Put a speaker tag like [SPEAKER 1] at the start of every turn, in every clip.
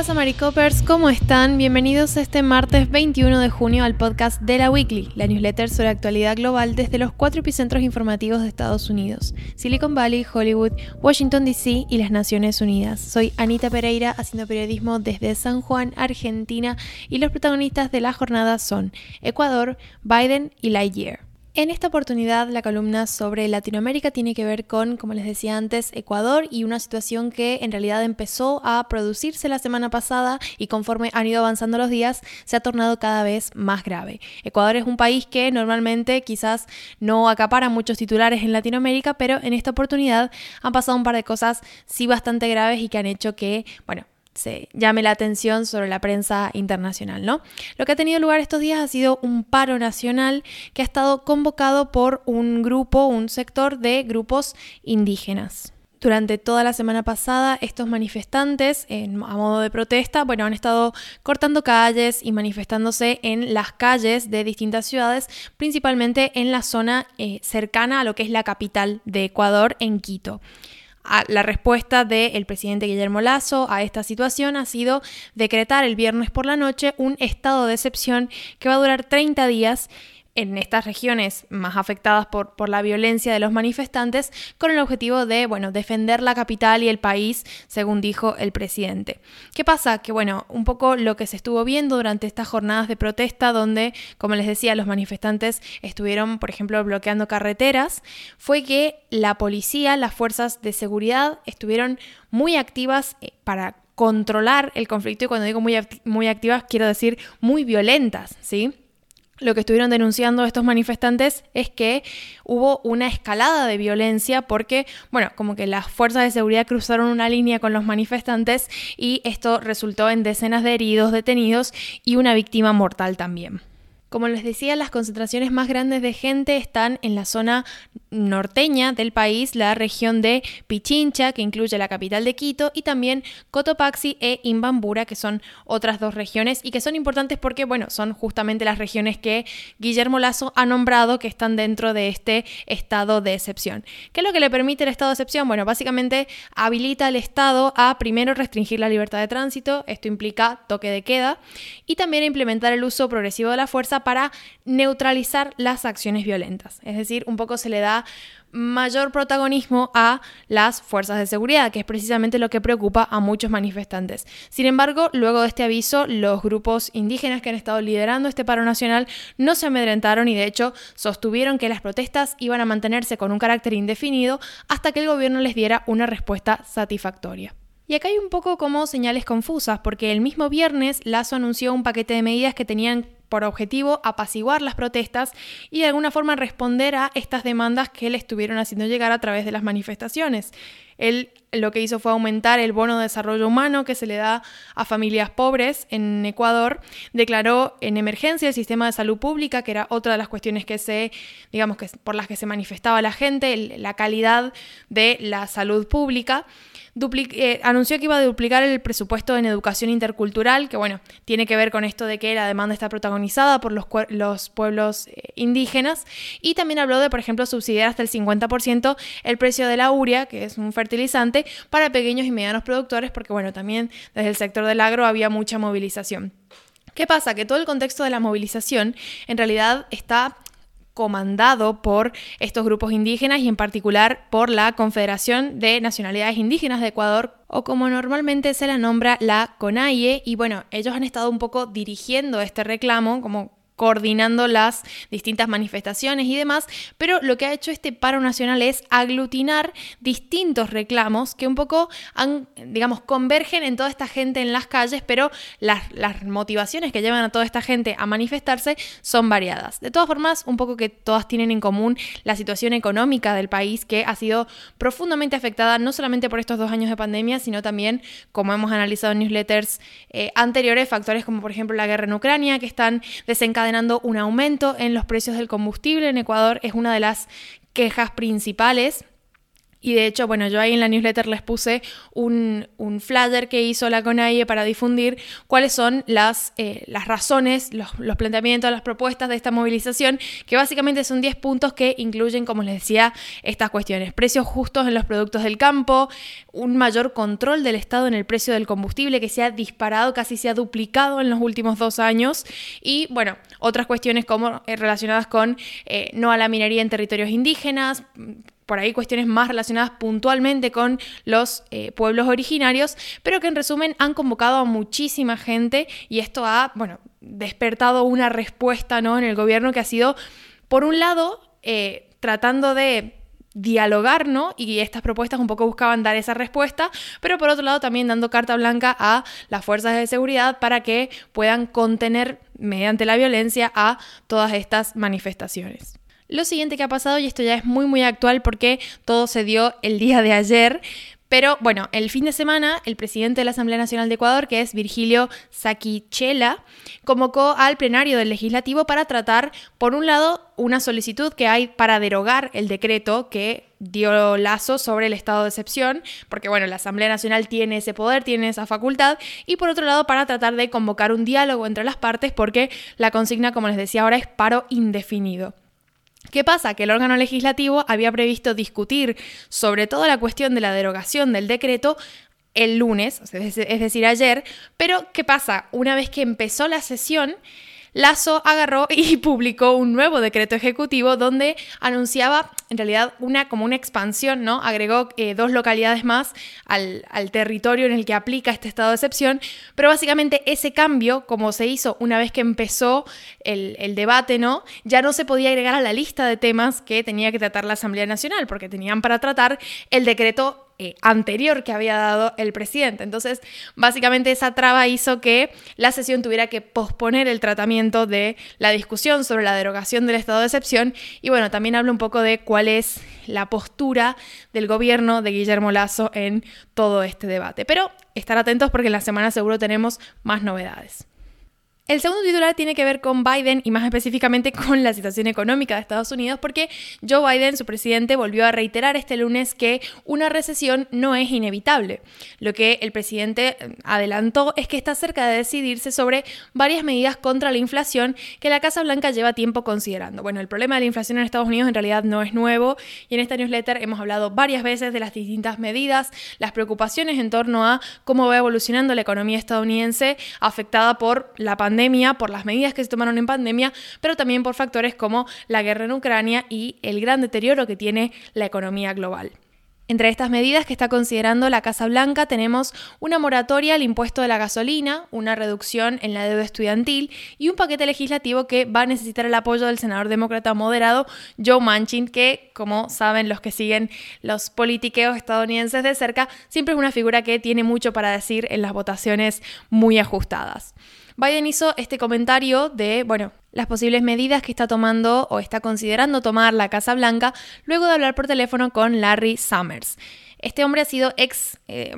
[SPEAKER 1] pasa Maricopers? ¿Cómo están? Bienvenidos este martes 21 de junio al podcast de la Weekly, la newsletter sobre actualidad global desde los cuatro epicentros informativos de Estados Unidos, Silicon Valley, Hollywood, Washington DC y las Naciones Unidas. Soy Anita Pereira haciendo periodismo desde San Juan, Argentina y los protagonistas de la jornada son Ecuador, Biden y Lightyear. En esta oportunidad la columna sobre Latinoamérica tiene que ver con, como les decía antes, Ecuador y una situación que en realidad empezó a producirse la semana pasada y conforme han ido avanzando los días se ha tornado cada vez más grave. Ecuador es un país que normalmente quizás no acapara muchos titulares en Latinoamérica, pero en esta oportunidad han pasado un par de cosas sí bastante graves y que han hecho que, bueno, se llame la atención sobre la prensa internacional, ¿no? Lo que ha tenido lugar estos días ha sido un paro nacional que ha estado convocado por un grupo, un sector de grupos indígenas. Durante toda la semana pasada, estos manifestantes, a modo de protesta, bueno, han estado cortando calles y manifestándose en las calles de distintas ciudades, principalmente en la zona eh, cercana a lo que es la capital de Ecuador, en Quito la respuesta del presidente Guillermo Lazo a esta situación ha sido decretar el viernes por la noche un estado de excepción que va a durar 30 días en estas regiones más afectadas por, por, la violencia de los manifestantes con el objetivo de, bueno, defender la capital y el país, según dijo el presidente. ¿Qué pasa? Que, bueno, un poco lo que se estuvo viendo durante estas jornadas de protesta donde, como les decía, los manifestantes estuvieron, por ejemplo, bloqueando carreteras, fue que la policía, las fuerzas de seguridad estuvieron muy activas eh, para controlar el conflicto y cuando digo muy, muy activas quiero decir muy violentas, ¿sí? Lo que estuvieron denunciando estos manifestantes es que hubo una escalada de violencia porque, bueno, como que las fuerzas de seguridad cruzaron una línea con los manifestantes y esto resultó en decenas de heridos, detenidos y una víctima mortal también. Como les decía, las concentraciones más grandes de gente están en la zona norteña del país, la región de Pichincha, que incluye la capital de Quito, y también Cotopaxi e Imbambura, que son otras dos regiones y que son importantes porque, bueno, son justamente las regiones que Guillermo Lazo ha nombrado que están dentro de este estado de excepción. ¿Qué es lo que le permite el estado de excepción? Bueno, básicamente habilita al Estado a primero restringir la libertad de tránsito, esto implica toque de queda, y también implementar el uso progresivo de la fuerza para neutralizar las acciones violentas. Es decir, un poco se le da mayor protagonismo a las fuerzas de seguridad, que es precisamente lo que preocupa a muchos manifestantes. Sin embargo, luego de este aviso, los grupos indígenas que han estado liderando este paro nacional no se amedrentaron y de hecho sostuvieron que las protestas iban a mantenerse con un carácter indefinido hasta que el gobierno les diera una respuesta satisfactoria. Y acá hay un poco como señales confusas, porque el mismo viernes Lazo anunció un paquete de medidas que tenían por objetivo apaciguar las protestas y de alguna forma responder a estas demandas que le estuvieron haciendo llegar a través de las manifestaciones. Él lo que hizo fue aumentar el bono de desarrollo humano que se le da a familias pobres en Ecuador. Declaró en emergencia el sistema de salud pública, que era otra de las cuestiones que se, digamos que por las que se manifestaba la gente, la calidad de la salud pública. Eh, anunció que iba a duplicar el presupuesto en educación intercultural, que bueno, tiene que ver con esto de que la demanda está protagonizada por los, los pueblos eh, indígenas, y también habló de, por ejemplo, subsidiar hasta el 50% el precio de la uria, que es un fertilizante, para pequeños y medianos productores, porque bueno, también desde el sector del agro había mucha movilización. ¿Qué pasa? Que todo el contexto de la movilización en realidad está comandado por estos grupos indígenas y en particular por la Confederación de Nacionalidades Indígenas de Ecuador o como normalmente se la nombra la CONAIE y bueno, ellos han estado un poco dirigiendo este reclamo como coordinando las distintas manifestaciones y demás, pero lo que ha hecho este paro nacional es aglutinar distintos reclamos que un poco han, digamos, convergen en toda esta gente en las calles, pero las, motivaciones que llevan a toda esta gente a manifestarse son variadas. De todas formas, un poco que todas tienen en común la situación económica del país que ha sido profundamente afectada no solamente por estos dos años de pandemia, sino también, como hemos analizado en newsletters eh, anteriores, factores como por ejemplo la guerra en Ucrania, que están desencadenando un aumento en los precios del combustible. En Ecuador, es una de las quejas principales Y de hecho, bueno, yo ahí en la newsletter les puse un, un flyer que hizo la CONAIE para difundir cuáles son las, eh, las razones, los, los, planteamientos, las propuestas de esta movilización, que básicamente son 10 puntos que incluyen, como les decía, estas cuestiones. Precios justos en los productos del campo, un mayor control del Estado en el precio del combustible que se ha disparado, casi se ha duplicado en los últimos dos años. Y bueno, otras cuestiones como eh, relacionadas con eh, no a la minería en territorios indígenas, por ahí cuestiones más relacionadas puntualmente con los eh, pueblos originarios, pero que en resumen han convocado a muchísima gente y esto ha, bueno, despertado una respuesta ¿no? en el gobierno que ha sido, por un lado, eh, tratando de dialogar, ¿no? Y estas propuestas un poco buscaban dar esa respuesta, pero por otro lado también dando carta blanca a las fuerzas de seguridad para que puedan contener mediante la violencia a todas estas manifestaciones. Lo siguiente que ha pasado, y esto ya es muy muy actual porque todo se dio el día de ayer, pero bueno, el fin de semana, el presidente de la Asamblea Nacional de Ecuador, que es Virgilio Saquichela, convocó al plenario del legislativo para tratar, por un lado, una solicitud que hay para derogar el decreto que dio lazo sobre el estado de excepción, porque bueno, la Asamblea Nacional tiene ese poder, tiene esa facultad, y por otro lado, para tratar de convocar un diálogo entre las partes, porque la consigna, como les decía ahora, es paro indefinido. ¿Qué pasa? Que el órgano legislativo había previsto discutir sobre toda la cuestión de la derogación del decreto el lunes, es decir, ayer, pero ¿qué pasa? Una vez que empezó la sesión, Lazo agarró y publicó un nuevo decreto ejecutivo donde anunciaba en realidad una como una expansión, ¿no? Agregó eh, dos localidades más al, territorio en el que aplica este estado de excepción, pero básicamente ese cambio, como se hizo una vez que empezó el, el debate, ¿no? Ya no se podía agregar a la lista de temas que tenía que tratar la Asamblea Nacional, porque tenían para tratar el decreto eh, anterior que había dado el presidente. Entonces, básicamente esa traba hizo que la sesión tuviera que posponer el tratamiento de la discusión sobre la derogación del estado de excepción y bueno, también habla un poco de cuál es la postura del gobierno de Guillermo Lazo en todo este debate. Pero estar atentos porque en la semana seguro tenemos más novedades. El segundo titular tiene que ver con Biden y más específicamente con la situación económica de Estados Unidos porque Joe Biden, su presidente, volvió a reiterar este lunes que una recesión no es inevitable. Lo que el presidente eh, adelantó es que está cerca de decidirse sobre varias medidas contra la inflación que la Casa Blanca lleva tiempo considerando. Bueno, el problema de la inflación en Estados Unidos en realidad no es nuevo y en esta newsletter hemos hablado varias veces de las distintas medidas, las preocupaciones en torno a cómo va evolucionando la economía estadounidense afectada por la pandemia por las medidas que se tomaron en pandemia, pero también por factores como la guerra en Ucrania y el gran deterioro que tiene la economía global. Entre estas medidas que está considerando la Casa Blanca tenemos una moratoria al impuesto de la gasolina, una reducción en la deuda estudiantil y un paquete legislativo que va a necesitar el apoyo del senador demócrata moderado Joe Manchin, que, como saben los que siguen los politiqueos estadounidenses de cerca, siempre es una figura que tiene mucho para decir en las votaciones muy ajustadas. Biden hizo este comentario de, bueno, las posibles medidas que está tomando o está considerando tomar la Casa Blanca luego de hablar por teléfono con Larry Summers. Este hombre ha sido ex, eh,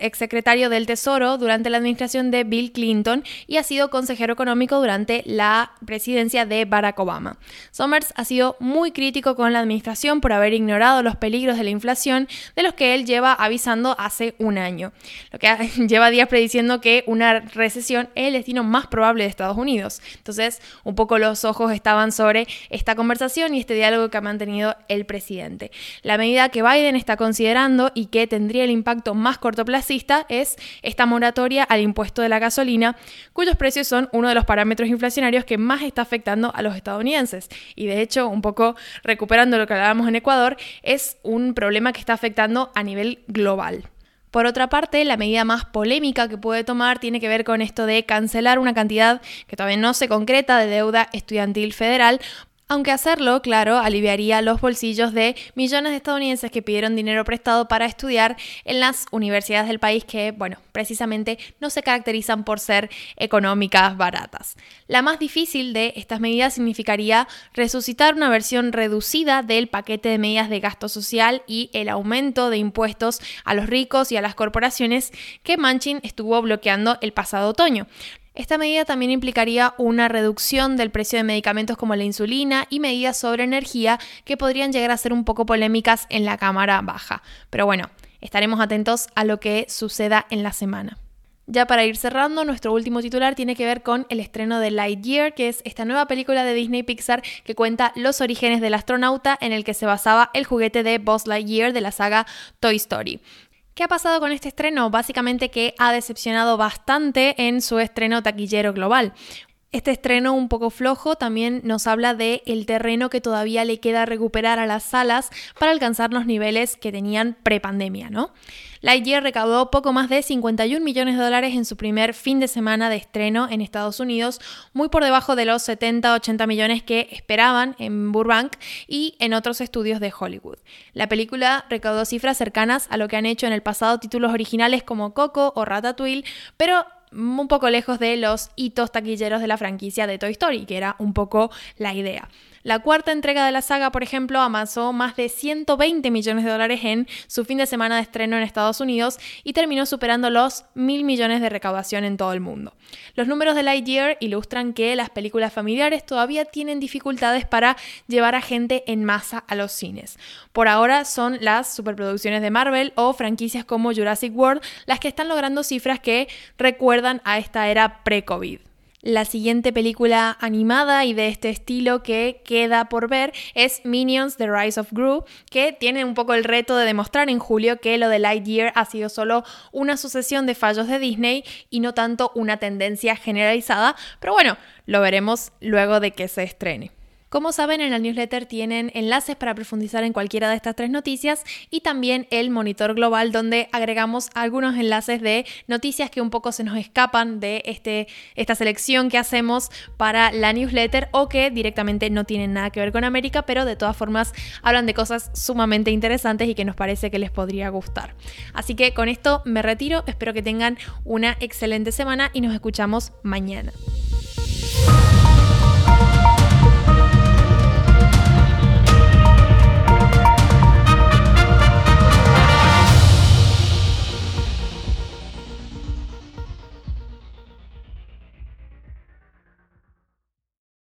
[SPEAKER 1] ex secretario del Tesoro durante la administración de Bill Clinton y ha sido consejero económico durante la presidencia de Barack Obama. Summers ha sido muy crítico con la administración por haber ignorado los peligros de la inflación de los que él lleva avisando hace un año. Lo que lleva días prediciendo que una recesión es el destino más probable de Estados Unidos. Entonces, un poco los ojos estaban sobre esta conversación y este diálogo que ha mantenido el presidente. La medida que Biden está considerando y que tendría el impacto más cortoplacista es esta moratoria al impuesto de la gasolina, cuyos precios son uno de los parámetros inflacionarios que más está afectando a los estadounidenses. Y de hecho, un poco recuperando lo que hablábamos en Ecuador, es un problema que está afectando a nivel global. Por otra parte, la medida más polémica que puede tomar tiene que ver con esto de cancelar una cantidad que todavía no se concreta de deuda estudiantil federal aunque hacerlo, claro, aliviaría los bolsillos de millones de estadounidenses que pidieron dinero prestado para estudiar en las universidades del país que, bueno, precisamente no se caracterizan por ser económicas baratas. La más difícil de estas medidas significaría resucitar una versión reducida del paquete de medidas de gasto social y el aumento de impuestos a los ricos y a las corporaciones que Manchin estuvo bloqueando el pasado otoño. Esta medida también implicaría una reducción del precio de medicamentos como la insulina y medidas sobre energía que podrían llegar a ser un poco polémicas en la Cámara Baja. Pero bueno, estaremos atentos a lo que suceda en la semana. Ya para ir cerrando, nuestro último titular tiene que ver con el estreno de Lightyear, que es esta nueva película de Disney Pixar que cuenta los orígenes del astronauta en el que se basaba el juguete de Buzz Lightyear de la saga Toy Story. ¿Qué ha pasado con este estreno? Básicamente que ha decepcionado bastante en su estreno taquillero global. Este estreno un poco flojo también nos habla de el terreno que todavía le queda recuperar a las salas para alcanzar los niveles que tenían prepandemia, ¿no? Lightyear recaudó poco más de 51 millones de dólares en su primer fin de semana de estreno en Estados Unidos, muy por debajo de los 70-80 millones que esperaban en Burbank y en otros estudios de Hollywood. La película recaudó cifras cercanas a lo que han hecho en el pasado títulos originales como Coco o Ratatouille, pero un poco lejos de los hitos taquilleros de la franquicia de Toy Story, que era un poco la idea. La cuarta entrega de la saga, por ejemplo, amasó más de 120 millones de dólares en su fin de semana de estreno en Estados Unidos y terminó superando los mil millones de recaudación en todo el mundo. Los números de Lightyear ilustran que las películas familiares todavía tienen dificultades para llevar a gente en masa a los cines. Por ahora son las superproducciones de Marvel o franquicias como Jurassic World las que están logrando cifras que recuerdan a esta era pre-COVID. La siguiente película animada y de este estilo que queda por ver es Minions The Rise of Gru, que tiene un poco el reto de demostrar en julio que lo de Lightyear ha sido solo una sucesión de fallos de Disney y no tanto una tendencia generalizada, pero bueno, lo veremos luego de que se estrene. Como saben, en el newsletter tienen enlaces para profundizar en cualquiera de estas tres noticias y también el monitor global donde agregamos algunos enlaces de noticias que un poco se nos escapan de este, esta selección que hacemos para la newsletter o que directamente no tienen nada que ver con América, pero de todas formas hablan de cosas sumamente interesantes y que nos parece que les podría gustar. Así que con esto me retiro, espero que tengan una excelente semana y nos escuchamos mañana.